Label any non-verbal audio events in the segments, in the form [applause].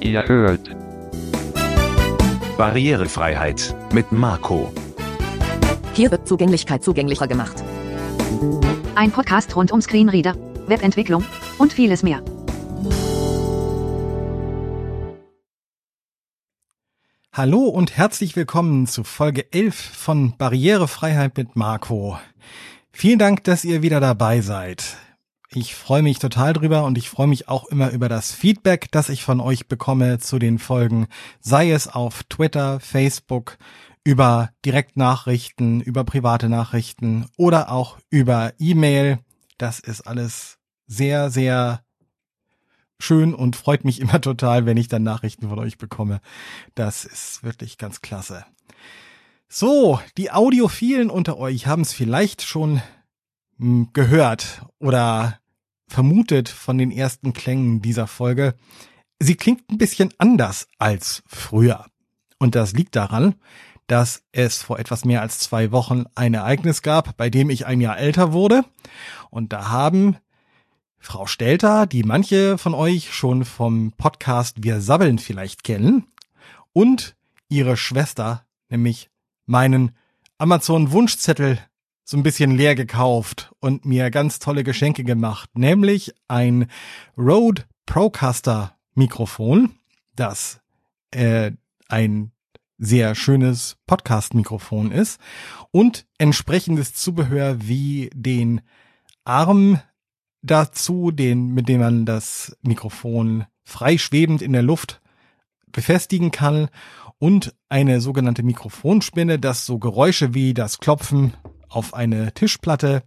Ihr hört Barrierefreiheit mit Marco. Hier wird Zugänglichkeit zugänglicher gemacht. Ein Podcast rund um Screenreader, Webentwicklung und vieles mehr. Hallo und herzlich willkommen zu Folge 11 von Barrierefreiheit mit Marco. Vielen Dank, dass ihr wieder dabei seid. Ich freue mich total drüber und ich freue mich auch immer über das Feedback, das ich von euch bekomme zu den Folgen, sei es auf Twitter, Facebook, über Direktnachrichten, über private Nachrichten oder auch über E-Mail. Das ist alles sehr, sehr schön und freut mich [laughs] immer total, wenn ich dann Nachrichten von euch bekomme. Das ist wirklich ganz klasse. So, die Audiophilen unter euch haben es vielleicht schon gehört oder vermutet von den ersten Klängen dieser Folge. Sie klingt ein bisschen anders als früher. Und das liegt daran, dass es vor etwas mehr als zwei Wochen ein Ereignis gab, bei dem ich ein Jahr älter wurde. Und da haben Frau Stelter, die manche von euch schon vom Podcast Wir Sabbeln vielleicht kennen, und ihre Schwester, nämlich meinen Amazon Wunschzettel so ein bisschen leer gekauft und mir ganz tolle Geschenke gemacht, nämlich ein Rode Procaster Mikrofon, das äh, ein sehr schönes Podcast-Mikrofon ist und entsprechendes Zubehör wie den Arm dazu, den, mit dem man das Mikrofon frei schwebend in der Luft befestigen kann und eine sogenannte Mikrofonspinne, das so Geräusche wie das Klopfen auf eine Tischplatte,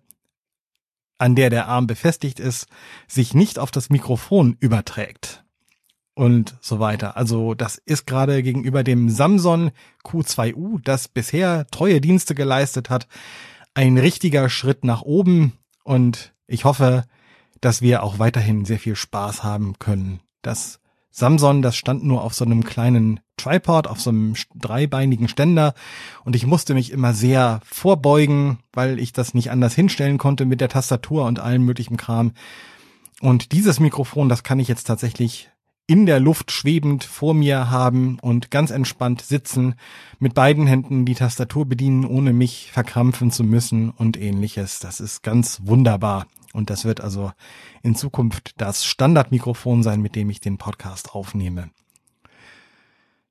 an der der Arm befestigt ist, sich nicht auf das Mikrofon überträgt und so weiter. Also das ist gerade gegenüber dem Samsung Q2U, das bisher treue Dienste geleistet hat, ein richtiger Schritt nach oben und ich hoffe, dass wir auch weiterhin sehr viel Spaß haben können. Das Samsung, das stand nur auf so einem kleinen Tripod, auf so einem dreibeinigen Ständer und ich musste mich immer sehr vorbeugen, weil ich das nicht anders hinstellen konnte mit der Tastatur und allem möglichen Kram. Und dieses Mikrofon, das kann ich jetzt tatsächlich in der Luft schwebend vor mir haben und ganz entspannt sitzen, mit beiden Händen die Tastatur bedienen, ohne mich verkrampfen zu müssen und ähnliches. Das ist ganz wunderbar. Und das wird also in Zukunft das Standardmikrofon sein, mit dem ich den Podcast aufnehme.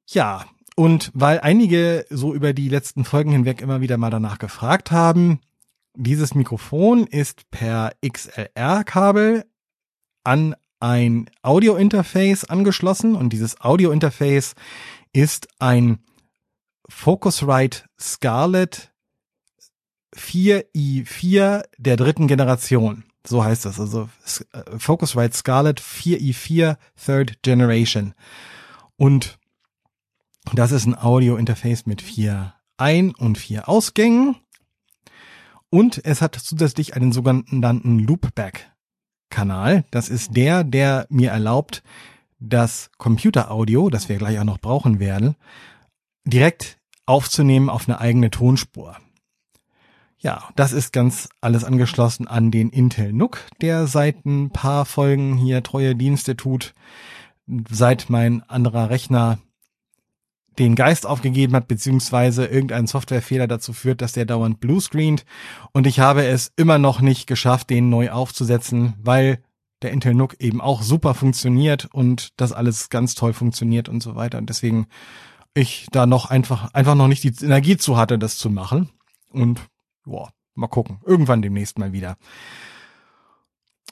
Ja, und weil einige so über die letzten Folgen hinweg immer wieder mal danach gefragt haben, dieses Mikrofon ist per XLR-Kabel an ein Audio-Interface angeschlossen und dieses Audio-Interface ist ein Focusrite Scarlett 4i4 der dritten Generation. So heißt das, also äh, Focusrite Scarlett 4i4 Third Generation. Und das ist ein Audio-Interface mit vier Ein- und vier Ausgängen. Und es hat zusätzlich einen sogenannten Loopback-Kanal. Das ist der, der mir erlaubt, das Computeraudio, das wir gleich auch noch brauchen werden, direkt aufzunehmen auf eine eigene Tonspur. Ja, das ist ganz alles angeschlossen an den Intel NUC, der seit ein paar Folgen hier treue Dienste tut, seit mein anderer Rechner den Geist aufgegeben hat, beziehungsweise irgendein Softwarefehler dazu führt, dass der dauernd bluescreent. Und ich habe es immer noch nicht geschafft, den neu aufzusetzen, weil der Intel NUC eben auch super funktioniert und das alles ganz toll funktioniert und so weiter. Und deswegen ich da noch einfach, einfach noch nicht die Energie zu hatte, das zu machen. Und boah, mal gucken. Irgendwann demnächst mal wieder.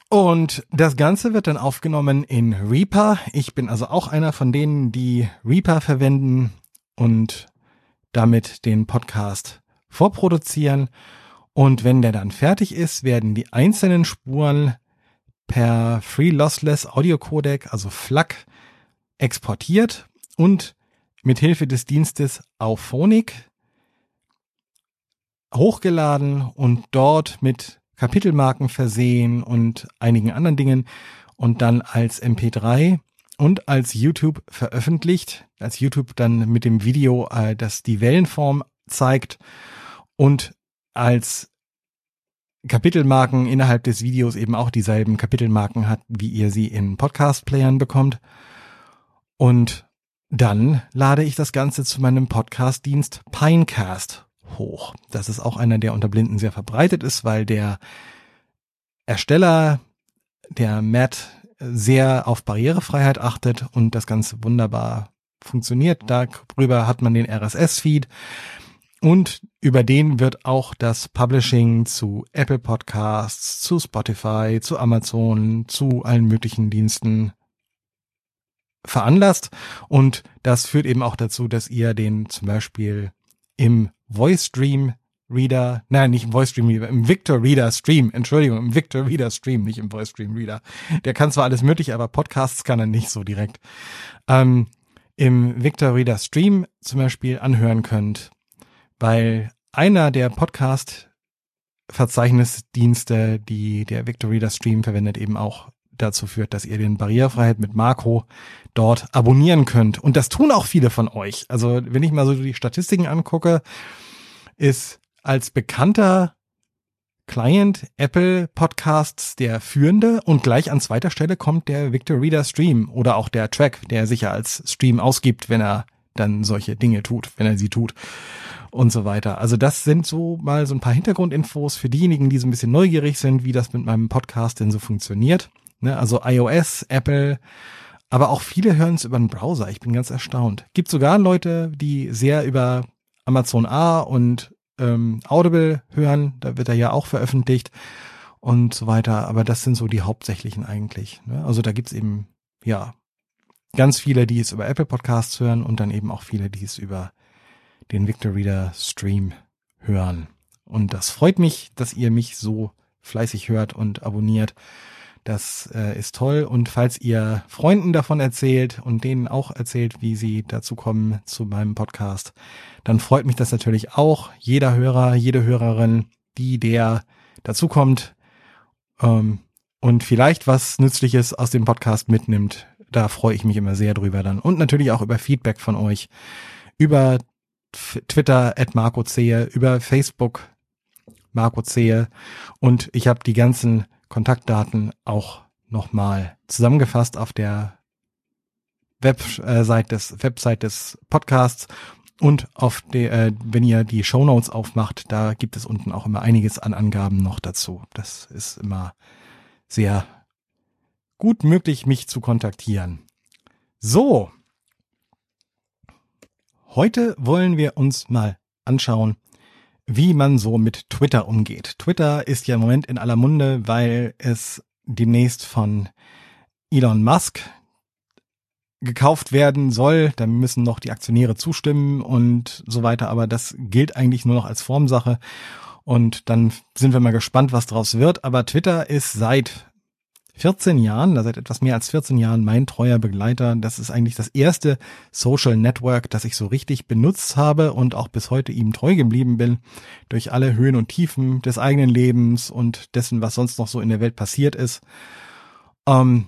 Und das Ganze wird dann aufgenommen in Reaper. Ich bin also auch einer von denen, die Reaper verwenden und damit den Podcast vorproduzieren. Und wenn der dann fertig ist, werden die einzelnen Spuren per Free Lossless Audio Codec, also FLAC, exportiert und mit Hilfe des Dienstes Auphonic hochgeladen und dort mit Kapitelmarken versehen und einigen anderen Dingen und dann als MP3 und als YouTube veröffentlicht, als YouTube dann mit dem Video, äh, das die Wellenform zeigt und als Kapitelmarken innerhalb des Videos eben auch dieselben Kapitelmarken hat, wie ihr sie in Podcast-Playern bekommt. Und dann lade ich das Ganze zu meinem Podcast-Dienst Pinecast hoch. Das ist auch einer, der unter Blinden sehr verbreitet ist, weil der Ersteller, der Matt, sehr auf Barrierefreiheit achtet und das Ganze wunderbar funktioniert. Darüber hat man den RSS-Feed und über den wird auch das Publishing zu Apple Podcasts, zu Spotify, zu Amazon, zu allen möglichen Diensten veranlasst. Und das führt eben auch dazu, dass ihr den zum Beispiel im Voice Stream Reader, nein, nicht im Voice Stream Reader, im Victor Reader Stream, Entschuldigung, im Victor Reader Stream, nicht im Voice Stream Reader. Der kann zwar alles mögliche, aber Podcasts kann er nicht so direkt. Ähm, Im Victor Reader Stream zum Beispiel anhören könnt weil einer der Podcast Verzeichnisdienste, die der Victor Reader Stream verwendet, eben auch dazu führt, dass ihr den Barrierefreiheit mit Marco dort abonnieren könnt. Und das tun auch viele von euch. Also wenn ich mal so die Statistiken angucke, ist als bekannter Client Apple Podcasts der führende und gleich an zweiter Stelle kommt der Victor Reader Stream oder auch der Track, der sich ja als Stream ausgibt, wenn er dann solche Dinge tut, wenn er sie tut und so weiter. Also das sind so mal so ein paar Hintergrundinfos für diejenigen, die so ein bisschen neugierig sind, wie das mit meinem Podcast denn so funktioniert. Ne, also iOS, Apple, aber auch viele hören es über den Browser. Ich bin ganz erstaunt. Gibt sogar Leute, die sehr über Amazon A und ähm, Audible hören. Da wird er ja auch veröffentlicht und so weiter. Aber das sind so die hauptsächlichen eigentlich. Ne? Also da gibt's eben, ja, ganz viele, die es über Apple Podcasts hören und dann eben auch viele, die es über den Victor Reader Stream hören. Und das freut mich, dass ihr mich so fleißig hört und abonniert. Das äh, ist toll. Und falls ihr Freunden davon erzählt und denen auch erzählt, wie sie dazu kommen zu meinem Podcast, dann freut mich das natürlich auch. Jeder Hörer, jede Hörerin, die der dazu kommt ähm, und vielleicht was Nützliches aus dem Podcast mitnimmt, da freue ich mich immer sehr drüber dann. Und natürlich auch über Feedback von euch, über Twitter at Marco Zehe, über Facebook Marco Zehe und ich habe die ganzen Kontaktdaten auch nochmal zusammengefasst auf der Website des, Website des Podcasts und auf der, äh, wenn ihr die Show Notes aufmacht, da gibt es unten auch immer einiges an Angaben noch dazu. Das ist immer sehr gut möglich, mich zu kontaktieren. So, Heute wollen wir uns mal anschauen, wie man so mit Twitter umgeht. Twitter ist ja im Moment in aller Munde, weil es demnächst von Elon Musk gekauft werden soll. Da müssen noch die Aktionäre zustimmen und so weiter. Aber das gilt eigentlich nur noch als Formsache. Und dann sind wir mal gespannt, was draus wird. Aber Twitter ist seit 14 Jahren, da seit etwas mehr als 14 Jahren mein treuer Begleiter. Das ist eigentlich das erste Social Network, das ich so richtig benutzt habe und auch bis heute ihm treu geblieben bin, durch alle Höhen und Tiefen des eigenen Lebens und dessen, was sonst noch so in der Welt passiert ist. Ähm,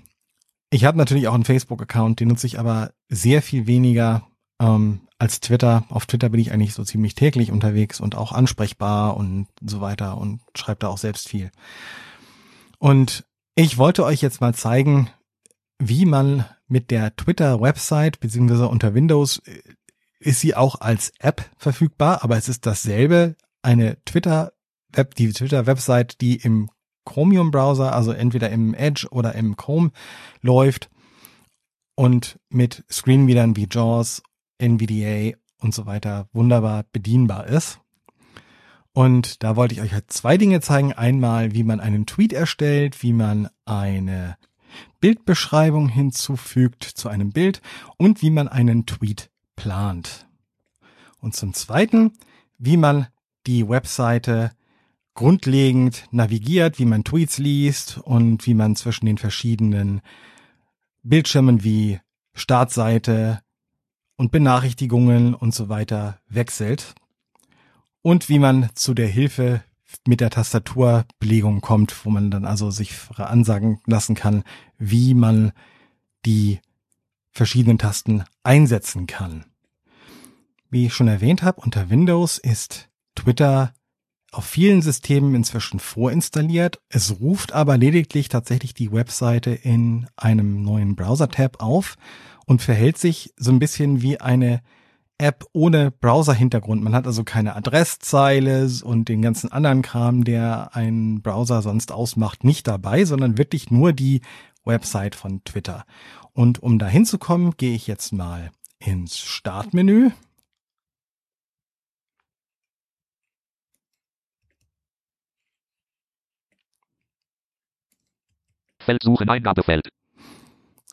ich habe natürlich auch einen Facebook-Account, den nutze ich aber sehr viel weniger ähm, als Twitter. Auf Twitter bin ich eigentlich so ziemlich täglich unterwegs und auch ansprechbar und so weiter und schreibe da auch selbst viel. Und ich wollte euch jetzt mal zeigen, wie man mit der Twitter-Website beziehungsweise unter Windows äh, ist sie auch als App verfügbar, aber es ist dasselbe, eine Twitter-Web, die Twitter-Website, die im Chromium-Browser, also entweder im Edge oder im Chrome läuft und mit Screenreadern wie JAWS, NVDA und so weiter wunderbar bedienbar ist. Und da wollte ich euch halt zwei Dinge zeigen. Einmal, wie man einen Tweet erstellt, wie man eine Bildbeschreibung hinzufügt zu einem Bild und wie man einen Tweet plant. Und zum Zweiten, wie man die Webseite grundlegend navigiert, wie man Tweets liest und wie man zwischen den verschiedenen Bildschirmen wie Startseite und Benachrichtigungen und so weiter wechselt und wie man zu der Hilfe mit der Tastaturbelegung kommt, wo man dann also sich ansagen lassen kann, wie man die verschiedenen Tasten einsetzen kann. Wie ich schon erwähnt habe, unter Windows ist Twitter auf vielen Systemen inzwischen vorinstalliert. Es ruft aber lediglich tatsächlich die Webseite in einem neuen Browser-Tab auf und verhält sich so ein bisschen wie eine App ohne Browser-Hintergrund. Man hat also keine Adresszeile und den ganzen anderen Kram, der einen Browser sonst ausmacht, nicht dabei, sondern wirklich nur die Website von Twitter. Und um da hinzukommen, gehe ich jetzt mal ins Startmenü. Feld suchen Eingabefeld.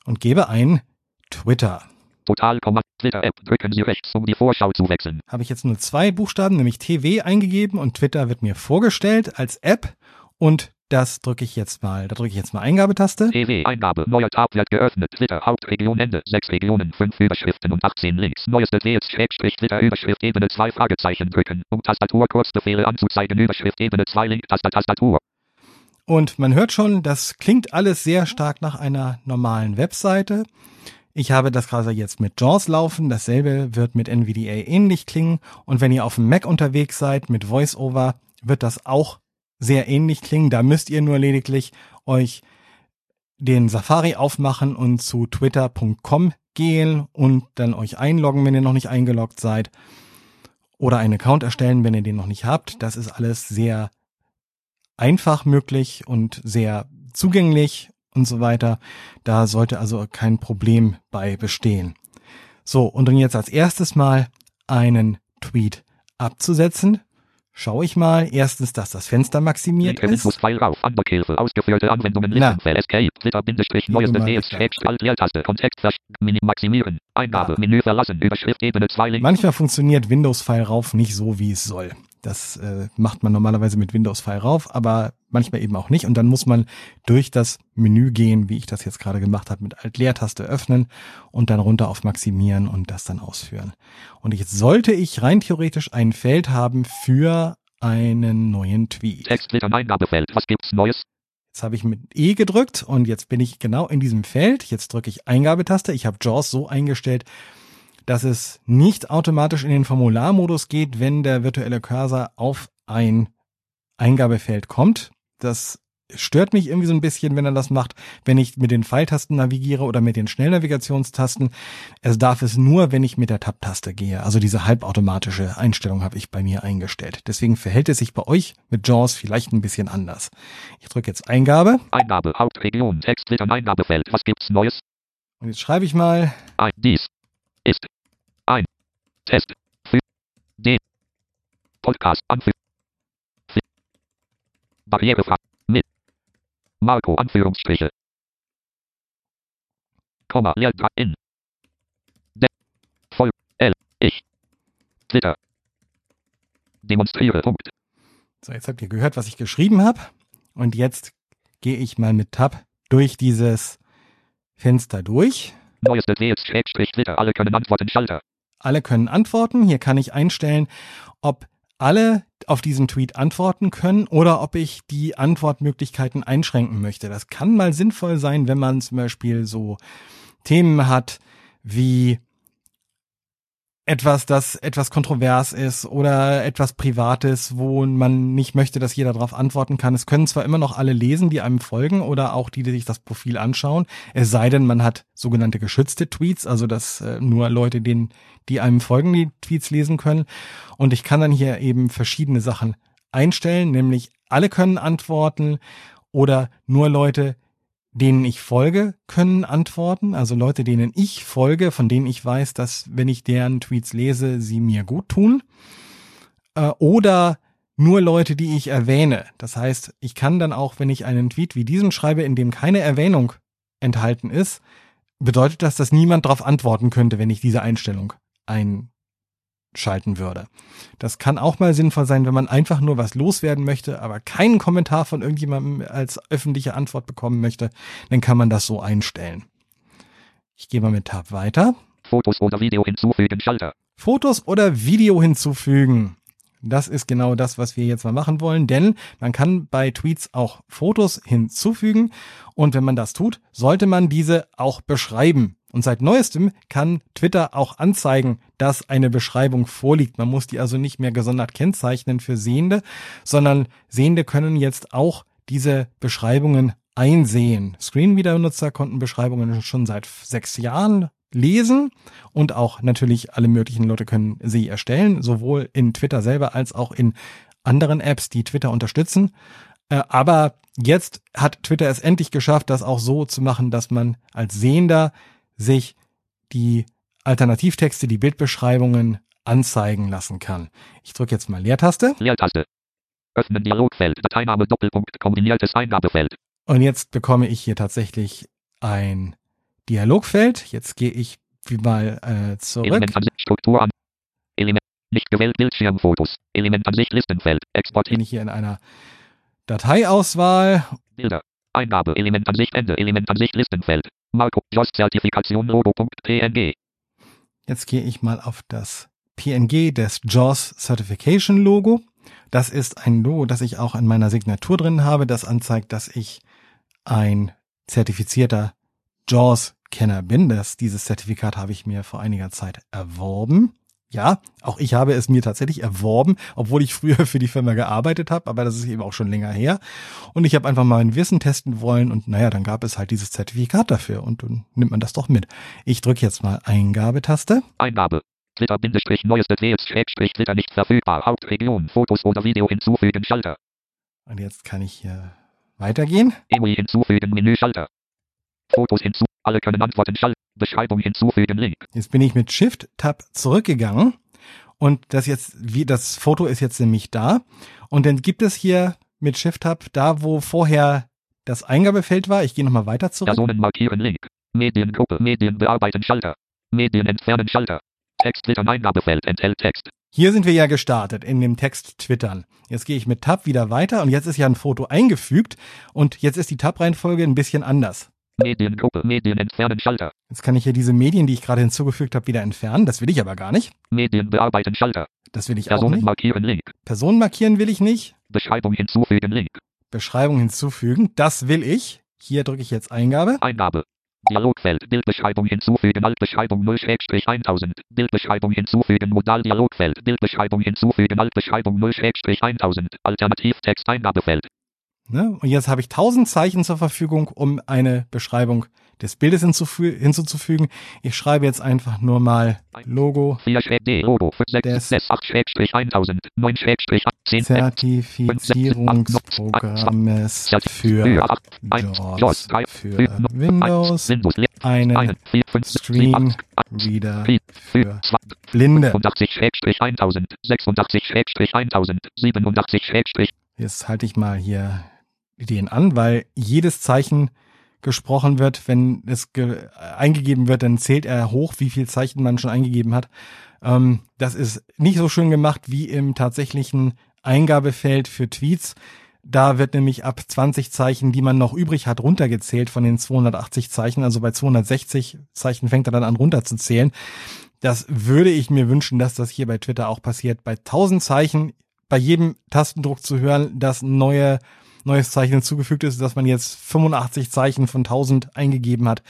und gebe ein Twitter. Total, Twitter App. Drücken Sie rechts, um die Vorschau zu wechseln. Habe ich jetzt nur zwei Buchstaben, nämlich TW eingegeben und Twitter wird mir vorgestellt als App und das drücke ich jetzt mal, da drücke ich jetzt mal Eingabetaste. TW, Eingabe, neuer Tab wird geöffnet. Twitter, Hauptregion, Ende. Sechs Regionen, fünf Überschriften und 18 Links. Neueste Twitter, Überschrift, Ebene 2, Fragezeichen drücken. Um Tastatur, Kurzbefehle anzuzeigen, Überschrift, Ebene 2, Link, Tastatur. Und man hört schon, das klingt alles sehr stark nach einer normalen Webseite. Ich habe das gerade jetzt mit JAWS laufen. Dasselbe wird mit NVDA ähnlich klingen. Und wenn ihr auf dem Mac unterwegs seid mit VoiceOver, wird das auch sehr ähnlich klingen. Da müsst ihr nur lediglich euch den Safari aufmachen und zu twitter.com gehen und dann euch einloggen, wenn ihr noch nicht eingeloggt seid. Oder einen Account erstellen, wenn ihr den noch nicht habt. Das ist alles sehr einfach möglich und sehr zugänglich und so weiter. Da sollte also kein Problem bei bestehen. So, und dann jetzt als erstes mal einen Tweet abzusetzen. Schaue ich mal erstens, dass das Fenster maximiert Linke ist. Infos-File rauf. Underhilfe. Ausgeführte Anwendungen. Na. Listenfeld. Escape. Twitter, Bindestrich, neueste mal Tweets, weg. Schrägstrich, Alt, Leertaste. Kontext, versch- Mini, maximieren. Eingabe, Menü verlassen. Überschrift, Ebene 2, Link. Manchmal funktioniert Windows-File rauf nicht so, wie es soll. Das äh, macht man normalerweise mit Windows-File rauf, aber manchmal eben auch nicht. Und dann muss man durch das Menü gehen, wie ich das jetzt gerade gemacht habe, mit Alt-Leertaste öffnen und dann runter auf Maximieren und das dann ausführen. Und jetzt sollte ich rein theoretisch ein Feld haben für einen neuen Tweet. Eingabefeld. Was gibt's Neues? Jetzt habe ich mit E gedrückt und jetzt bin ich genau in diesem Feld. Jetzt drücke ich Eingabetaste. Ich habe JAWS so eingestellt, dass es nicht automatisch in den Formularmodus geht, wenn der virtuelle Cursor auf ein Eingabefeld kommt. Das stört mich irgendwie so ein bisschen, wenn er das macht, wenn ich mit den Pfeiltasten navigiere oder mit den Schnellnavigationstasten. Es darf es nur, wenn ich mit der Tab-Taste gehe. Also diese halbautomatische Einstellung habe ich bei mir eingestellt. Deswegen verhält es sich bei euch mit JAWS vielleicht ein bisschen anders. Ich drücke jetzt Eingabe Eingabe, Hauptregion. Text, Twitter, Eingabefeld. Was gibt's Neues? und jetzt schreibe ich mal Ein, dies ist ein Test für den Podcast Anführ Barrierefrei mit Marco Anführungsstriche. Komma Leer in der voll L ich. Twitter demonstriere Punkt. So, jetzt habt ihr gehört, was ich geschrieben habe. Und jetzt gehe ich mal mit Tab durch dieses Fenster durch. neueste Tweets Schrägstrich Twitter alle können antworten Schalter. Alle können antworten. Hier kann ich einstellen, ob alle auf diesen Tweet antworten können oder ob ich die Antwortmöglichkeiten einschränken möchte. Das kann mal sinnvoll sein, wenn man zum Beispiel so Themen hat wie etwas, das etwas kontrovers ist oder etwas Privates, wo man nicht möchte, dass jeder darauf antworten kann. Es können zwar immer noch alle lesen, die einem folgen oder auch die, die sich das Profil anschauen. Es sei denn, man hat sogenannte geschützte Tweets, also dass äh, nur Leute, denen, die einem folgen, die Tweets lesen können. Und ich kann dann hier eben verschiedene Sachen einstellen, nämlich alle können antworten oder nur Leute, denen ich folge, können antworten. Also Leute, denen ich folge, von denen ich weiß, dass wenn ich deren Tweets lese, sie mir gut tun. Äh, oder nur Leute, die ich erwähne. Das heißt, ich kann dann auch, wenn ich einen Tweet wie diesen schreibe, in dem keine Erwähnung enthalten ist, bedeutet das, dass niemand darauf antworten könnte, wenn ich diese Einstellung einschalten würde. Das kann auch mal sinnvoll sein, wenn man einfach nur was loswerden möchte, aber keinen Kommentar von irgendjemandem als öffentliche Antwort bekommen möchte, dann kann man das so einstellen. Ich gehe mal mit Tab weiter. Fotos oder Video hinzufügen Schalter Fotos oder Video hinzufügen. Das ist genau das, was wir jetzt mal machen wollen, denn man kann bei Tweets auch Fotos hinzufügen und wenn man das tut, sollte man diese auch beschreiben. Und seit neuestem kann Twitter auch anzeigen, dass eine Beschreibung vorliegt. Man muss die also nicht mehr gesondert kennzeichnen für Sehende, sondern Sehende können jetzt auch diese Beschreibungen einsehen. Screenreader-Nutzer konnten Beschreibungen schon seit sechs Jahren lesen und auch natürlich alle möglichen Leute können sie erstellen, sowohl in Twitter selber als auch in anderen Apps, die Twitter unterstützen. Äh, aber jetzt hat Twitter es endlich geschafft, das auch so zu machen, dass man als Sehender sich die Alternativtexte, die Bildbeschreibungen anzeigen lassen kann. Ich drücke jetzt mal Leertaste. Leertaste. Öffnen Dialogfeld. Dateiname Doppelpunkt. Kombiniertes Eingabefeld. Und jetzt bekomme ich hier tatsächlich ein Dialogfeld. Jetzt gehe ich wie mal äh, zurück. Element an Struktur an. Element. Nicht gewählt Bildschirmfotos. Element an Listenfeld. Export. Bin ich hier in einer Dateiauswahl. Bilder. Eingabe. Element an sich Ende. Element an sich Listenfeld. Marco. JOS Zertifikation Logo.png. Jetzt gehe ich mal auf das PNG des JAWS Certification Logo. Das ist ein Logo, das ich auch in meiner Signatur drin habe, das anzeigt, dass ich ein zertifizierter JAWS-Kenner bin. Das, dieses Zertifikat habe ich mir vor einiger Zeit erworben. Ja, auch ich habe es mir tatsächlich erworben, obwohl ich früher [laughs] für die Firma gearbeitet habe, aber das ist eben auch schon länger her. Und ich habe einfach mal ein Wissen testen wollen und naja, dann gab es halt dieses Zertifikat dafür und dann nimmt man das doch mit. Ich drücke jetzt mal Eingabetaste. Eingabe. Twitter Bindestrich neueste Tweets Schrägstrich Twitter nicht verfügbar. Hauptregion Fotos oder Video hinzufügen Schalter. Und jetzt kann ich hier weitergehen. Emoji hinzufügen Menü Schalter. Fotos hinzu. Alle können antworten Schalter. Beschreibung hinzufügen Link. Jetzt bin ich mit Shift Tab zurückgegangen und das jetzt wie das Foto ist jetzt nämlich da und dann gibt es hier mit Shift Tab da wo vorher das Eingabefeld war. Ich gehe nochmal weiter zurück. Personen markieren Link. Mediengruppe Medien bearbeiten Schalter. Medien entfernen Schalter. Text Eingabefeld enthält Text. Hier sind wir ja gestartet in dem Text twittern. Jetzt gehe ich mit Tab wieder weiter und jetzt ist ja ein Foto eingefügt und jetzt ist die Tab-Reihenfolge ein bisschen anders. Mediengruppe Medien entfernen Schalter. Jetzt kann ich hier diese Medien, die ich gerade hinzugefügt habe, wieder entfernen. Das will ich aber gar nicht. Medien bearbeiten Schalter. Das will ich auch Personen nicht. markieren Link. Personen markieren will ich nicht. Beschreibung hinzufügen Link. Beschreibung hinzufügen. Das will ich. Hier drücke ich jetzt Eingabe. Eingabe. Dialogfeld. Bildbeschreibung hinzufügen. Altbeschreibung 0-1000. Bildbeschreibung hinzufügen. Modal Dialogfeld. Bildbeschreibung hinzufügen. Altbeschreibung 0-1000. Alternativtext Eingabefeld. Ne? Und jetzt habe ich 1000 Zeichen zur Verfügung, um eine Beschreibung des Bildes hinzuzufügen. Ich schreibe jetzt einfach nur mal Logo 4 D Logo 6 Des 6 8 1000 9 10 Zertifizierungsprogrammes für JAWS für Windows einen Screen Reader für Blinde. 85 1000 86 1000 87 Jetzt halte ich mal hier den an, weil jedes Zeichen gesprochen wird, wenn es ge eingegeben wird, dann zählt er hoch, wie viel Zeichen man schon eingegeben hat. Ähm, das ist nicht so schön gemacht wie im tatsächlichen Eingabefeld für Tweets. Da wird nämlich ab 20 Zeichen, die man noch übrig hat, runtergezählt von den 280 Zeichen. Also bei 260 Zeichen fängt er dann an runterzuzählen. Das würde ich mir wünschen, dass das hier bei Twitter auch passiert. Bei 1000 Zeichen bei jedem Tastendruck zu hören, dass neue, neues Zeichen hinzugefügt ist, dass man jetzt 85 Zeichen von 1000 eingegeben hat.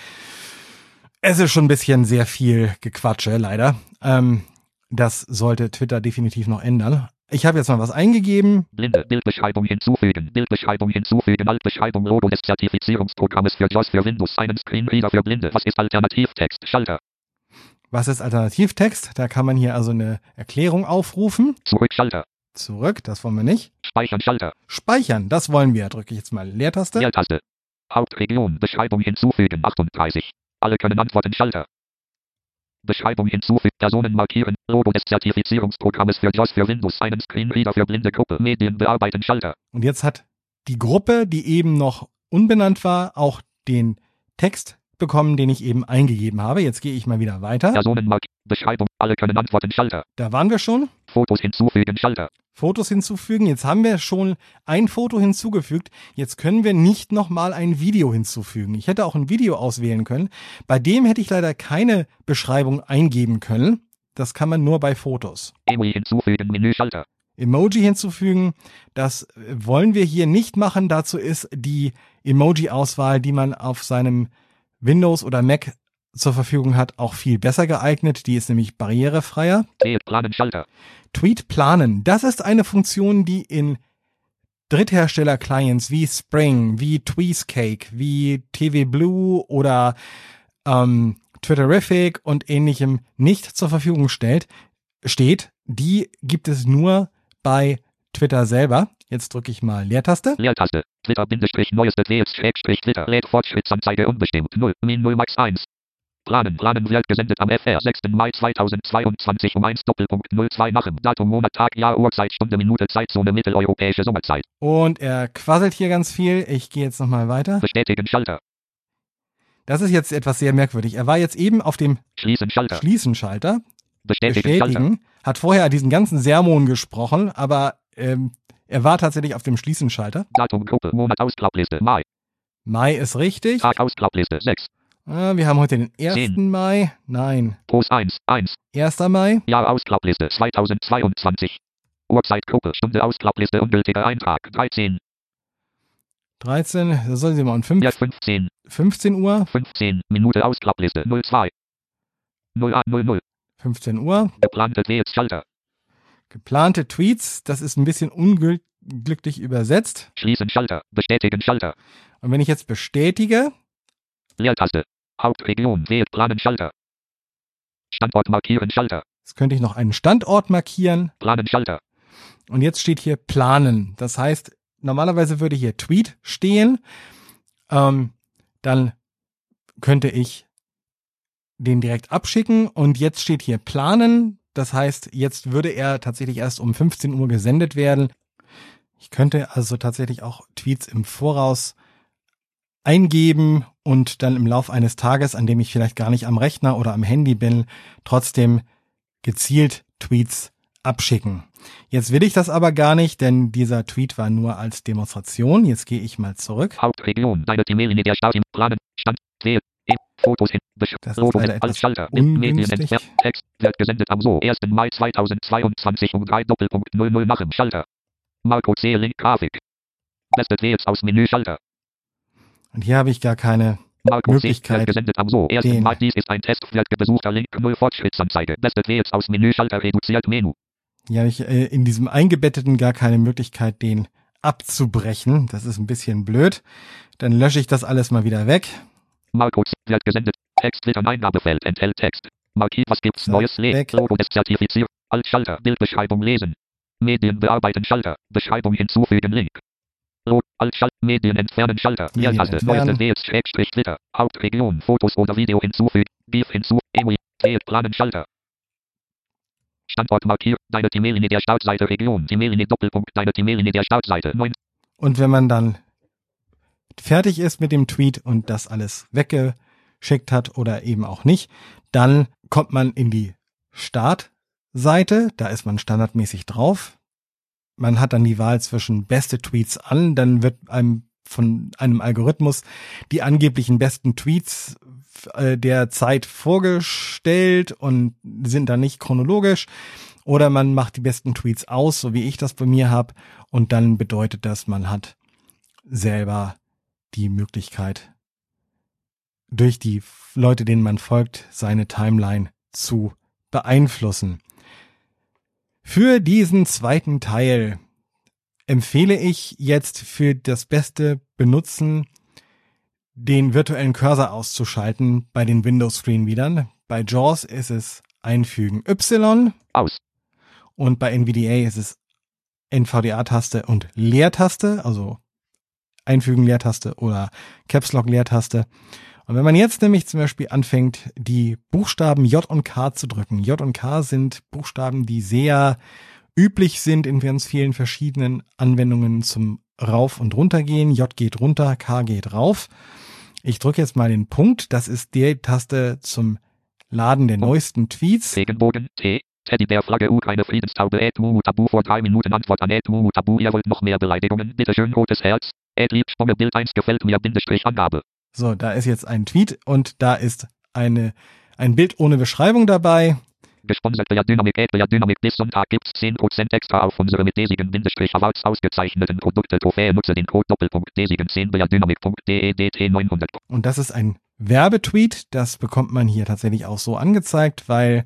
Es ist schon ein bisschen sehr viel Gequatsche, leider. Ähm, das sollte Twitter definitiv noch ändern. Ich habe jetzt mal was eingegeben. Blinde Bildbeschreibung hinzufügen. Bildbeschreibung hinzufügen. Altbeschreibung Logo des Zertifizierungsprogrammes für JAWS für Windows. Einen Screenreader für Blinde. Was ist Alternativtext? Schalter. Was ist Alternativtext? Da kann man hier also eine Erklärung aufrufen. Zurück Schalter. Zurück, das wollen wir nicht. Speichern Schalter. Speichern, das wollen wir. Drücke ich jetzt mal Leertaste. Leertaste. Hauptregion. Beschreibung hinzufügen. 38. Alle können antworten. Schalter. Beschreibung hinzufügen. Personen markieren. Logo des Zertifizierungsprogrammes für JAWS für Windows. Einen Screenreader für blinde Gruppe. Medien bearbeiten. Schalter. Und jetzt hat die Gruppe, die eben noch unbenannt war, auch den Text bekommen, den ich eben eingegeben habe. Jetzt gehe ich mal wieder weiter. Personen mark Beschreibung. Alle können antworten. Schalter. Da waren wir schon. Fotos hinzufügen. Schalter. Fotos hinzufügen. Jetzt haben wir schon ein Foto hinzugefügt. Jetzt können wir nicht nochmal ein Video hinzufügen. Ich hätte auch ein Video auswählen können. Bei dem hätte ich leider keine Beschreibung eingeben können. Das kann man nur bei Fotos. Emoji hinzufügen. Menü Schalter. Emoji hinzufügen. Das wollen wir hier nicht machen. Dazu ist die Emoji-Auswahl, die man auf seinem Windows oder Mac zur Verfügung hat, auch viel besser geeignet. Die ist nämlich barrierefreier. Tweet planen Schalter. Tweet planen. Das ist eine Funktion, die in Dritthersteller-Clients wie Spring, wie Tweezcake, wie TV Blue oder ähm, Twitterific und ähnlichem nicht zur Verfügung stellt, steht. Die gibt es nur bei Twitter selber. Jetzt drücke ich mal Leertaste. Leertaste. Twitter Bindestrich neueste Tweets Schrägstrich Twitter lädt Fortschrittsanzeige unbestimmt 0 Min 0 Max 1. Planen, planen wird gesendet am FR 6. Mai 2022 um 1 Doppelpunkt 02 nach Datum, Monat, Tag, Jahr, Uhrzeit, Stunde, Minute, Zeitzone, mitteleuropäische Sommerzeit. Und er quasselt hier ganz viel. Ich gehe jetzt nochmal weiter. Bestätigen Schalter. Das ist jetzt etwas sehr merkwürdig. Er war jetzt eben auf dem Schließen Schalter. Schließen-Schalter. Bestätigen Schalter. Bestätigen. Hat vorher diesen ganzen Sermon gesprochen, aber ähm, er war tatsächlich auf dem Schließen-Schalter. Datum, Gruppe, Monat, Ausklappliste, Mai. Mai ist richtig. Tag, Ausklappliste, 6. Ah, wir haben heute den 1. Zehn. Mai. Nein, Post 1, 1. 1. Mai. Jahr, Ausklappliste, 2022. Uhrzeit, Gruppe, Stunde, Ausklappliste, ungültiger Eintrag, 13. 13, das soll sie mal um 5, Jahr, 15. 15 Uhr. 15. Minute, Ausklappliste, 02. 0A, 00. 15 Uhr. Geplante Tweets, Schalter. Geplante Tweets, das ist ein bisschen unglücklich übersetzt. Schließen Schalter. Bestätigen Schalter. Und wenn ich jetzt bestätige, Leertaste. Hauptregion, wählt Planen Schalter. Standort markieren Schalter. jetzt könnte ich noch einen Standort markieren. Planen Schalter. Und jetzt steht hier planen. Das heißt, normalerweise würde hier Tweet stehen. Ähm, dann könnte ich den direkt abschicken. Und jetzt steht hier planen. Das heißt, jetzt würde er tatsächlich erst um 15 Uhr gesendet werden. Ich könnte also tatsächlich auch Tweets im Voraus eingeben und dann im Lauf eines Tages, an dem ich vielleicht gar nicht am Rechner oder am Handy bin, trotzdem gezielt Tweets abschicken. Jetzt will ich das aber gar nicht, denn dieser Tweet war nur als Demonstration. Jetzt gehe ich mal zurück. Hauptregion, deine Timeline der Start im Planen. Stand. E Fotos hin. Das ist leider etwas Schalter. Im Medien ungünstig. entfernt. Text. Wird gesendet am so 1. Mai 2022 um 3 Doppelpunkt 00 nach dem Schalter. Marco C. Link Grafik. Beste Tweets aus Menü Schalter. Und hier habe ich gar keine C. Möglichkeit, Wird gesendet am so 1. den- Mai. Dies ist ein Test. Wird besuchter Link 0 Fortschrittsanzeige. Beste Tweets aus Menü Schalter reduziert Menü. Hier habe ich äh, in diesem eingebetteten gar keine Möglichkeit, den abzubrechen. Das ist ein bisschen blöd. Dann lösche ich das alles mal wieder weg. Marco C. wird gesendet. Text Twitter Eingabefeld enthält Text. Markiert was gibt's So, Neues weg. Logo des Zertifizier. Alt Schalter. Bildbeschreibung lesen. Medien bearbeiten Schalter. Beschreibung hinzufügen Link. Alt Schalter. Medien entfernen Schalter. Leertaste. Neueste Wähls Schrägstrich Twitter. Hauptregion. Fotos oder Video hinzufügen. GIF hinzu. Emui. Wählt planen Schalter. Standort markiert. Deine Timeline der Startseite Region. Timeline Doppelpunkt. Deine Timeline der Startseite. 9. Und wenn man dann fertig ist mit dem Tweet und das alles weggeschickt hat oder eben auch nicht, dann kommt man in die Startseite. Da ist man standardmäßig drauf. Man hat dann die Wahl zwischen beste Tweets an. Dann wird einem von einem Algorithmus die angeblichen besten Tweets äh, der Zeit vorgestellt und sind dann nicht chronologisch. Oder man macht die besten Tweets aus, so wie ich das bei mir habe. Und dann bedeutet das, man hat selber die Möglichkeit, durch die Leute, denen man folgt, seine Timeline zu beeinflussen. Für diesen zweiten Teil empfehle ich jetzt für das beste Benutzen den virtuellen Cursor auszuschalten bei den Windows-Screenreadern. Bei JAWS ist es einfügen Y Aus. und bei NVDA ist es NVDA-Taste und Leertaste, also einfügen Leertaste oder Caps Lock Leertaste. Und wenn man jetzt nämlich zum Beispiel anfängt, die Buchstaben J und K zu drücken, J und K sind Buchstaben, die sehr üblich sind in ganz vielen verschiedenen Anwendungen zum Rauf- und Runtergehen. J geht runter, K geht rauf. Ich drücke jetzt mal den Punkt. Das ist die Taste zum Laden der neuesten Tweets. Regenbogen, T, Teddybär-Flagge, Ukraine, Friedenstaube, Ed Mumu Tabu vor drei Minuten Antwort an Ed Mumu Tabu, ihr wollt noch mehr Beleidigungen, bitte schön rotes Herz, Ed Liebspomme, Bild 1 gefällt mir, Bindestrich Angabe. So, da ist jetzt ein Tweet und da ist eine, ein Bild ohne Beschreibung dabei. Gesponsert Dynamik, Dynamik, bis Sonntag gibt's 10% extra auf unsere mit desigen Bindestrich Awards ausgezeichneten Produkte, Trophäe, nutze den Code Doppelpunkt desigen 10 via Dynamik.de DT 900. Und das ist ein Werbetweet. Das bekommt man hier tatsächlich auch so angezeigt, weil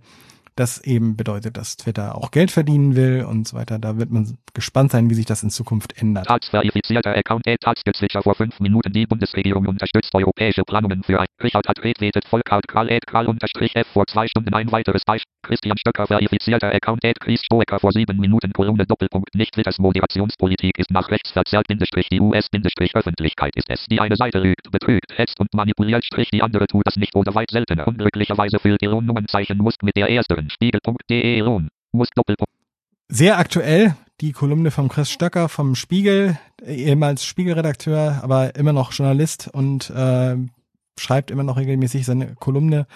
das eben bedeutet, dass Twitter auch Geld verdienen will und so weiter. Da wird man gespannt sein, wie sich das in Zukunft ändert. Als verifizierter Account Tagsgezwitscher vor fünf Minuten. Die Bundesregierung unterstützt europäische Planungen für ein Richard hat retweetet Volkart Karl Ed Karl unterstrich F vor zwei Stunden ein weiteres Beispiel. Christian Stöcker verifizierter Account Ed Chris Stoecker vor sieben Minuten Kolumne Doppelpunkt nicht Twitters Moderationspolitik ist nach rechts verzerrt Bindestrich die US Bindestrich Öffentlichkeit ist es die eine Seite lügt, betrügt, hetzt und manipuliert Strich die andere tut das nicht oder weit seltener. Unglücklicherweise füllt Elon Nummernzeichen muss mit der ersteren Spiegel.de Elon muss Doppelpunkt Sehr aktuell, die Kolumne von Chris Stöcker vom Spiegel, ehemals Spiegelredakteur, aber immer noch Journalist und äh, schreibt immer noch regelmäßig seine Kolumne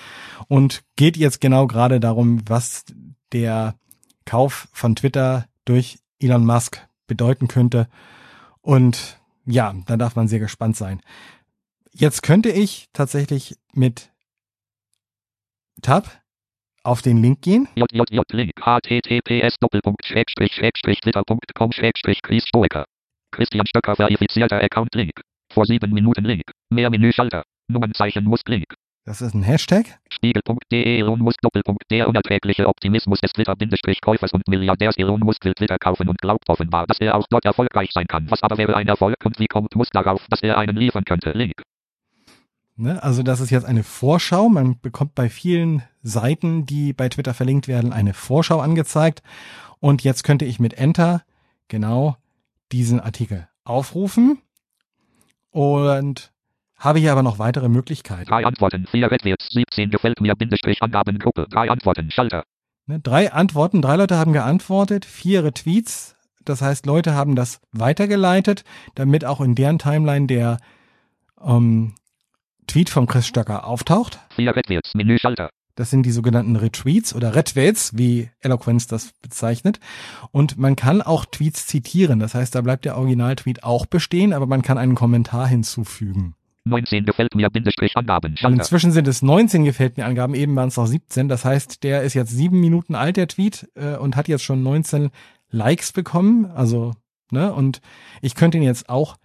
und geht jetzt genau gerade darum, was der Kauf von Twitter durch Elon Musk bedeuten könnte. Und ja, da darf man sehr gespannt sein. Jetzt könnte ich tatsächlich mit Tab auf den Link gehen. Link https Twitter.com Schrägstrich Chris Stoecker. Christian Stöcker verifizierter Account Link. Vor sieben Minuten Link. Mehr Menüschalter. Nummernzeichen muss Link. Das ist ein Hashtag. Spiegel.de Elon Musk Doppelpunkt der unerträgliche Optimismus des Twitter-Käufers und Milliardärs Elon Musk will Twitter kaufen und glaubt offenbar, dass er auch dort erfolgreich sein kann. Was aber wäre ein Erfolg und wie kommt Musk darauf, dass er einen liefern könnte? Link. Ne? Also das ist jetzt eine Vorschau. Man bekommt bei vielen Seiten, die bei Twitter verlinkt werden, eine Vorschau angezeigt. Und jetzt könnte ich mit Enter genau diesen Artikel aufrufen. Und habe hier aber noch weitere Möglichkeiten. Drei Antworten, vier Redwirts, 17 gefällt mir, Bindestrich, Angabengruppe, drei Antworten, Schalter. Ne? Drei Antworten, drei Leute haben geantwortet, vier Retweets. Das heißt, Leute haben das weitergeleitet, damit auch in deren Timeline der ähm, Tweet von Chris Stöcker auftaucht. Vier Menüschalter. Das sind die sogenannten Retweets oder Retweets, wie Eloquence das bezeichnet. Und man kann auch Tweets zitieren. Das heißt, da bleibt der Originaltweet auch bestehen, aber man kann einen Kommentar hinzufügen. 19 gefällt mir, Bindestrich, Angaben, Schalter. inzwischen sind es 19 gefällt mir Angaben, eben waren es noch 17. Das heißt, der ist jetzt sieben Minuten alt, der Tweet, äh, und hat jetzt schon 19 Likes bekommen. Also, ne, und ich könnte ihn jetzt auch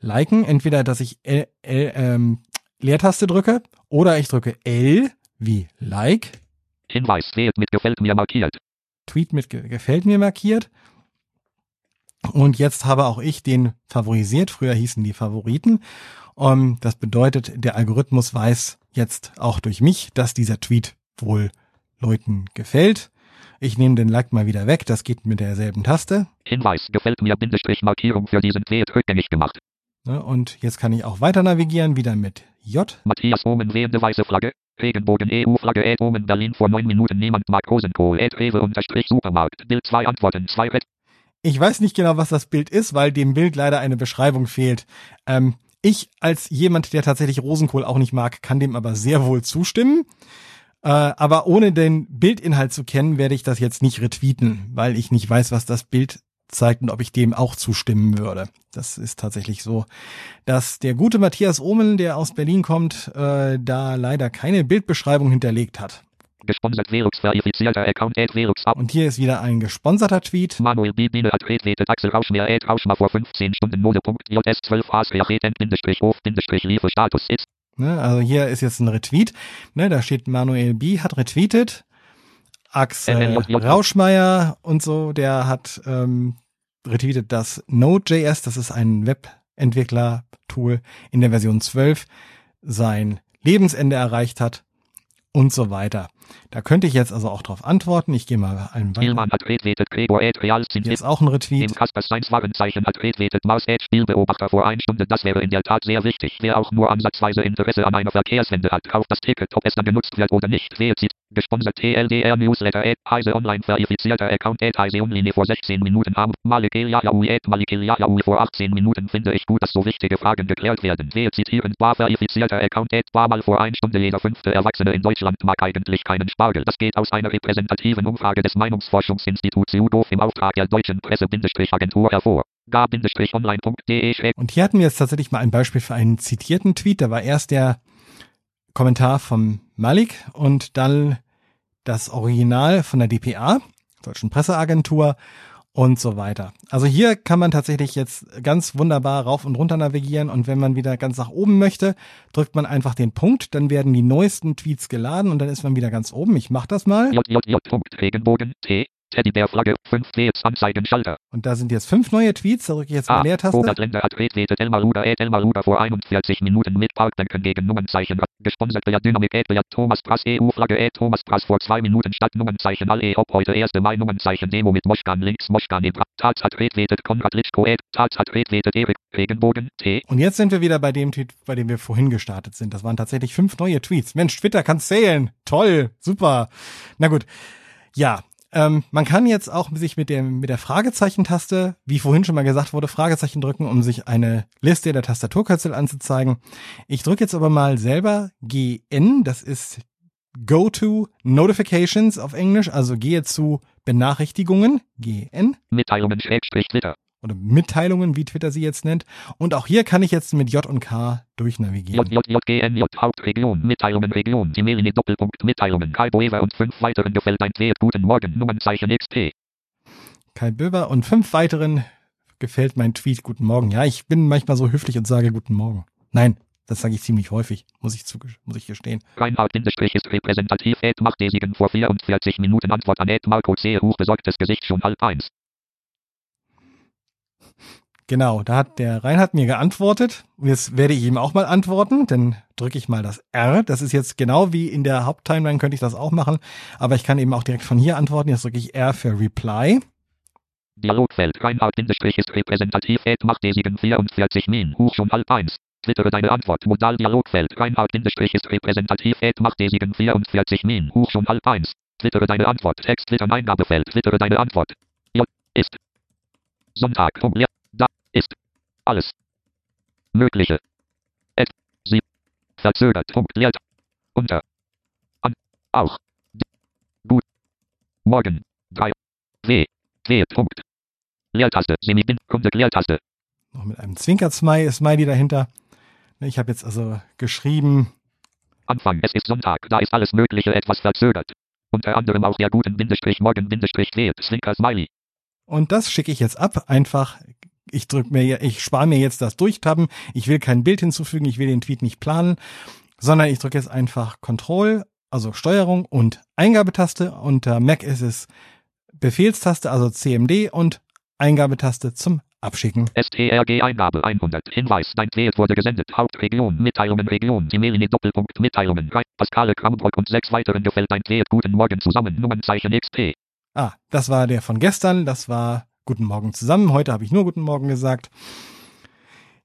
liken. Entweder, dass ich L, L, ähm, Leertaste drücke oder ich drücke L wie Like, Hinweis, wählt mit gefällt mir markiert. Tweet mit ge gefällt mir markiert. Und jetzt habe auch ich den favorisiert. Früher hießen die Favoriten. Um, das bedeutet, der Algorithmus weiß jetzt auch durch mich, dass dieser Tweet wohl Leuten gefällt. Ich nehme den Like mal wieder weg. Das geht mit derselben Taste. Hinweis, gefällt mir, Bindestrich, Markierung für diesen Tweet rückgängig gemacht. Ne? Und jetzt kann ich auch weiter navigieren, wieder mit J. Matthias Omen wehende weiße Flagge. Regenbogen EU-Flagge Ed Omen Berlin vor neun Minuten niemand mag Rosenkohl Ed Rewe unterstrich Supermarkt. Bild zwei Antworten, zwei Red. Ich weiß nicht genau, was das Bild ist, weil dem Bild leider eine Beschreibung fehlt. Ähm, ich als jemand, der tatsächlich Rosenkohl auch nicht mag, kann dem aber sehr wohl zustimmen. Äh, aber ohne den Bildinhalt zu kennen, werde ich das jetzt nicht retweeten, weil ich nicht weiß, was das Bild zeigt und ob ich dem auch zustimmen würde. Das ist tatsächlich so, dass der gute Matthias Omen, der aus Berlin kommt, äh, da leider keine Bildbeschreibung hinterlegt hat. Gesponsert Velux verifizierter Account Ed Velux ab. Und hier ist wieder ein gesponserter Tweet. Manuel B. Biene hat retweetet Axel Rauschmer Ed Rauschmer vor 15 Stunden Nodepunkt JS 12 Asreacheten Bindestrich Hof Bindestrich Liefe Status ist. Ne, also hier ist jetzt ein Retweet. Ne, da steht Manuel B. hat retweetet. Axel Rauschmeier und so, der hat ähm, retweetet, dass Node.js, das ist ein Webentwickler-Tool in der Version 12, sein Lebensende erreicht hat und so weiter. Da könnte ich jetzt also auch drauf antworten. Ich gehe mal einen. Ilman hat retweetet Gregor Ed Real sind Hier ist auch ein Im Retweet. Kaspers Seins Warenzeichen hat retweetet Maus Ed Spielbeobachter vor 1 Stunde. Das wäre in der Tat sehr wichtig. Wer auch nur ansatzweise Interesse an einer Verkehrswende hat, kauft das Ticket, ob es dann genutzt wird oder nicht. Wählt sie. Gesponsert TLDR Newsletter Ed Heise Online verifizierter Account Ed Heise Umlinie vor 16 Minuten am Malikel Yahui Ed Malikel Yahui vor 18 Minuten finde ich gut, dass so wichtige Fragen geklärt werden. Wählt zitierend Bar verifizierter Account Ed Bar mal vor 1 Stunde jeder fünfte Erwachsene in Deutschland mag eigentlich keinen Spargel. Das geht aus einer repräsentativen Umfrage des Meinungsforschungsinstituts UDOF im Auftrag der deutschen Presse-Agentur hervor. gar-online.de schräg Und hier hatten wir jetzt tatsächlich mal ein Beispiel für einen zitierten Tweet. Da war erst der Kommentar vom Malik und dann das Original von der DPA, Deutschen Presseagentur. Und so weiter. Also hier kann man tatsächlich jetzt ganz wunderbar rauf und runter navigieren und wenn man wieder ganz nach oben möchte, drückt man einfach den Punkt, dann werden die neuesten Tweets geladen und dann ist man wieder ganz oben. Ich mach das mal. JJJ. Regenbogen T. Teddybärflagge 5 Tweets Anzeigen Schalter. Und da sind jetzt fünf neue Tweets, da drücke ich jetzt mal A. Leertaste. Robert Länder hat retweetet Elmaruda Ed Elmaruda vor 41 Minuten mit Parkbänken gegen Nummernzeichen. Gesponsert via Dynamik Ed via Thomas Prass EU Flagge Ed Thomas Prass vor zwei Minuten statt Nummernzeichen All E ob heute 1. Mai Nummernzeichen Demo mit Moschkan links Moschkan Ebra. Tats hat retweetet Konrad Litschko Ed Tats hat retweetet Erik Regenbogen T. Und jetzt sind wir wieder bei dem Tweet, bei dem wir vorhin gestartet sind. Das waren tatsächlich fünf neue Tweets. Mensch, Twitter kann zählen. Toll, super. Na gut. Ja, ähm, man kann jetzt auch sich mit dem mit der Fragezeichen-Taste, wie vorhin schon mal gesagt wurde, Fragezeichen drücken, um sich eine Liste der Tastaturkürzel anzuzeigen. Ich drücke jetzt aber mal selber GN, das ist Go to Notifications auf Englisch, also gehe zu Benachrichtigungen, GN Mitteilungen Schrägstrich Twitter. Oder Mitteilungen, wie Twitter sie jetzt nennt. Und auch hier kann ich jetzt mit J und K durchnavigieren. JJJGNJ Hauptregion Mitteilungen Region Timelini Doppelpunkt Mitteilungen Kai Boever und fünf weiteren gefällt ein Tweet Guten Morgen Nummernzeichen XP. Kai Böber und fünf weiteren gefällt mein Tweet Guten Morgen. Ja, ich bin manchmal so höflich und sage Guten Morgen. Nein, das sage ich ziemlich häufig, muss ich, zu, muss ich gestehen. Reinhard Bindestrich ist repräsentativ Ed macht Desigen vor 44 Minuten Antwort an Ed Marco C. Hoch besorgtes Gesicht schon halb eins. Genau, da hat der Reinhard mir geantwortet. Jetzt werde ich ihm auch mal antworten. Dann drücke ich mal das R. Das ist jetzt genau wie in der Haupttimeline könnte ich das auch machen. Aber ich kann eben auch direkt von hier antworten. Jetzt drücke ich R für Reply. Dialogfeld Reinhard Bindestrich ist repräsentativ Ed macht Desigen 44 Min Hoch schon halb eins. Twittere deine Antwort Modal Dialogfeld Reinhard Bindestrich ist repräsentativ Ed macht Desigen 44 Min Hoch schon halb eins. Twittere deine Antwort Text Twittern Eingabefeld Twittere deine Antwort. J ist Sonntag Punkt alles. Mögliche. Et sie. Verzögert. Punkt leert unter. An. Auch. D- gut. Morgen. 3 W W Punkt. Leertaste. Semibin Kunde. Leertaste. Noch mit einem Zwinker-Smiley dahinter. Ich habe jetzt also geschrieben, Anfang. Es ist Sonntag. Da ist alles mögliche etwas verzögert. Unter anderem auch der guten Bindestrich morgen Bindestrich W Zwinker Smiley Und das schicke ich jetzt ab. Einfach, ich drück mir, ich spare mir jetzt das Durchtappen. Ich will kein Bild hinzufügen, ich will den Tweet nicht planen, sondern ich drücke jetzt einfach Control, also Steuerung und Eingabetaste. Unter Mac ist es Befehlstaste, also CMD und Eingabetaste zum Abschicken. STRG Eingabe 100 Hinweis dein Tweet wurde gesendet Hauptregion Mitteilungen Region Timelini Doppelpunkt Mitteilungen Pascale Krambrock und sechs weiteren gefällt dein Tweet Guten Morgen zusammen Nummernzeichen XP Ah, das war der von gestern. Das war Guten Morgen zusammen. Heute habe ich nur Guten Morgen gesagt.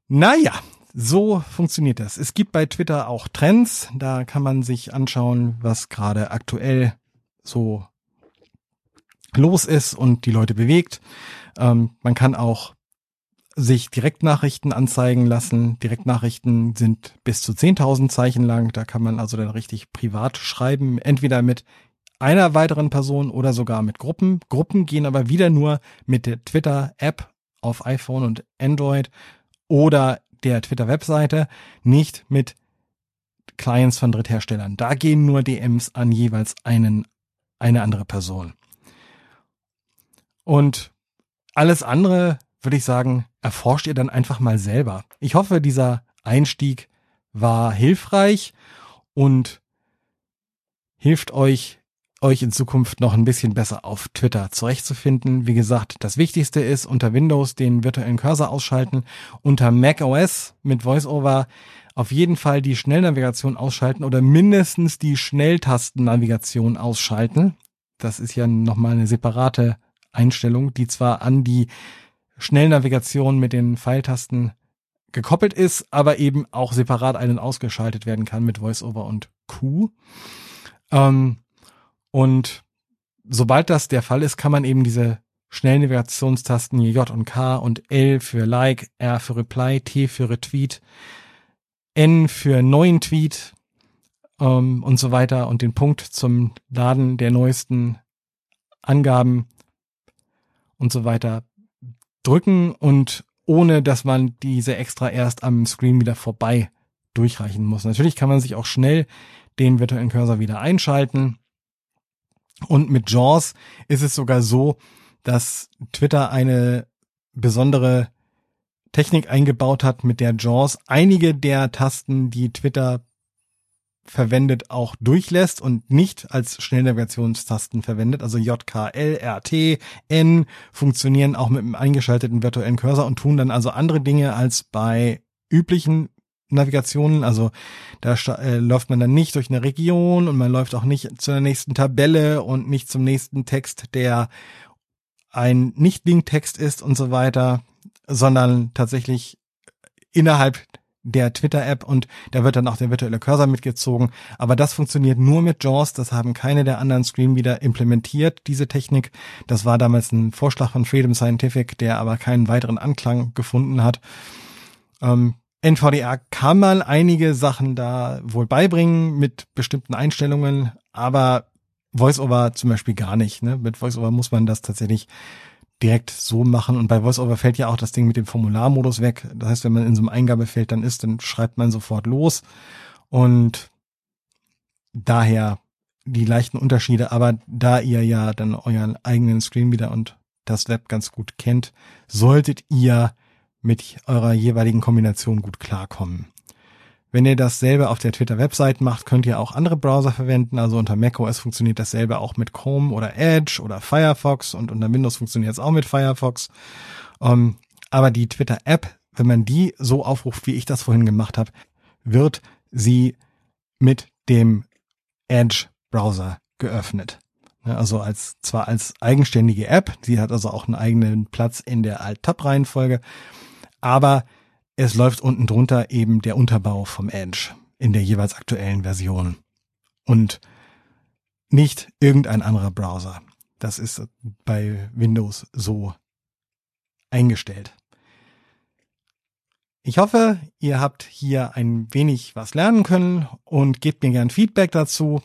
Naja, so funktioniert das. Es gibt bei Twitter auch Trends. Da kann man sich anschauen, was gerade aktuell so los ist und die Leute bewegt. Ähm, man kann auch sich Direktnachrichten anzeigen lassen. Direktnachrichten sind bis zu 10.000 Zeichen lang. Da kann man also dann richtig privat schreiben, entweder mit einer weiteren Person oder sogar mit Gruppen. Gruppen gehen aber wieder nur mit der Twitter-App auf iPhone und Android oder der Twitter-Webseite, nicht mit Clients von Drittherstellern. Da gehen nur DMs an jeweils einen, eine andere Person. Und alles andere, würde ich sagen, erforscht ihr dann einfach mal selber. Ich hoffe, dieser Einstieg war hilfreich und hilft euch, euch in Zukunft noch ein bisschen besser auf Twitter zurechtzufinden. Wie gesagt, das Wichtigste ist unter Windows den virtuellen Cursor ausschalten, unter Mac OS mit VoiceOver auf jeden Fall die Schnellnavigation ausschalten oder mindestens die Schnelltastennavigation ausschalten. Das ist ja nochmal eine separate Einstellung, die zwar an die Schnellnavigation mit den Pfeiltasten gekoppelt ist, aber eben auch separat ein- und ausgeschaltet werden kann mit VoiceOver und Q. Ähm, und sobald das der Fall ist, kann man eben diese Schnellnavigationstasten hier J und K und L für Like, R für Reply, T für Retweet, N für neuen Tweet ähm, und so weiter und den Punkt zum Laden der neuesten Angaben und so weiter drücken und ohne dass man diese extra erst am Screen wieder vorbei durchreichen muss. Natürlich kann man sich auch schnell den virtuellen Cursor wieder einschalten. Und mit JAWS ist es sogar so, dass Twitter eine besondere Technik eingebaut hat, mit der JAWS einige der Tasten, die Twitter verwendet, auch durchlässt und nicht als Schnellnavigationstasten verwendet. Also J, K, L, R, T, N funktionieren auch mit einem eingeschalteten virtuellen Cursor und tun dann also andere Dinge als bei üblichen Navigationen. Also da äh, läuft man dann nicht durch eine Region und man läuft auch nicht zur nächsten Tabelle und nicht zum nächsten Text, der ein Nicht-Link-Text ist und so weiter, sondern tatsächlich innerhalb der Twitter-App und da wird dann auch der virtuelle Cursor mitgezogen. Aber das funktioniert nur mit JAWS. Das haben keine der anderen Screenreader implementiert, diese Technik. Das war damals ein Vorschlag von Freedom Scientific, der aber keinen weiteren Anklang gefunden hat. Ähm, NVDA kann man einige Sachen da wohl beibringen mit bestimmten Einstellungen, aber VoiceOver zum Beispiel gar nicht. Ne? Mit VoiceOver muss man das tatsächlich direkt so machen. Und bei VoiceOver fällt ja auch das Ding mit dem Formularmodus weg. Das heißt, wenn man in so einem Eingabefeld dann ist, dann schreibt man sofort los. Und daher die leichten Unterschiede. Aber da ihr ja dann euren eigenen Screenreader und das Web ganz gut kennt, solltet ihr mit eurer jeweiligen Kombination gut klarkommen. Wenn ihr dasselbe auf der Twitter-Website macht, könnt ihr auch andere Browser verwenden. Also unter macOS funktioniert dasselbe auch mit Chrome oder Edge oder Firefox und unter Windows funktioniert es auch mit Firefox. Um, ähm, aber die Twitter-App, wenn man die so aufruft, wie ich das vorhin gemacht habe, wird sie mit dem Edge-Browser geöffnet. Also als zwar als eigenständige App, sie hat also auch einen eigenen Platz in der Alt-Tab-Reihenfolge, aber es läuft unten drunter eben der Unterbau vom Edge in der jeweils aktuellen Version und nicht irgendein anderer Browser. Das ist bei Windows so eingestellt. Ich hoffe, ihr habt hier ein wenig was lernen können und gebt mir gern Feedback dazu.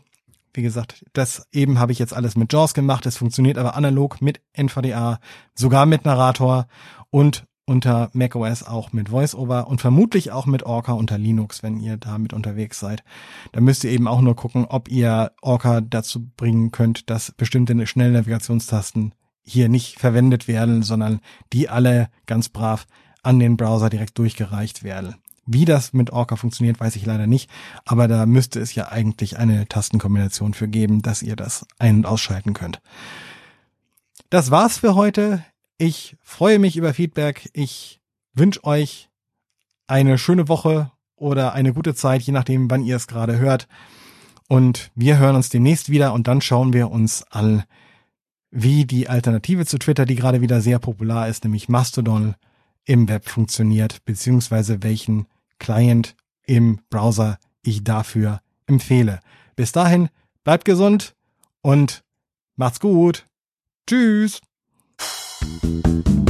Wie gesagt, das eben habe ich jetzt alles mit JAWS gemacht. Es funktioniert aber analog mit NVDA, sogar mit Narrator und unter macOS auch mit VoiceOver und vermutlich auch mit Orca unter Linux, wenn ihr damit unterwegs seid. Da müsst ihr eben auch nur gucken, ob ihr Orca dazu bringen könnt, dass bestimmte Schnellnavigationstasten hier nicht verwendet werden, sondern die alle ganz brav an den Browser direkt durchgereicht werden. Wie das mit Orca funktioniert, weiß ich leider nicht, aber da müsste es ja eigentlich eine Tastenkombination für geben, dass ihr das ein- und ausschalten könnt. Das war's für heute. Ich freue mich über Feedback. Ich wünsche euch eine schöne Woche oder eine gute Zeit, je nachdem, wann ihr es gerade hört. Und wir hören uns demnächst wieder und dann schauen wir uns an, wie die Alternative zu Twitter, die gerade wieder sehr popular ist, nämlich Mastodon im Web funktioniert, beziehungsweise welchen Client im Browser ich dafür empfehle. Bis dahin, bleibt gesund und macht's gut. Tschüss. Thank you.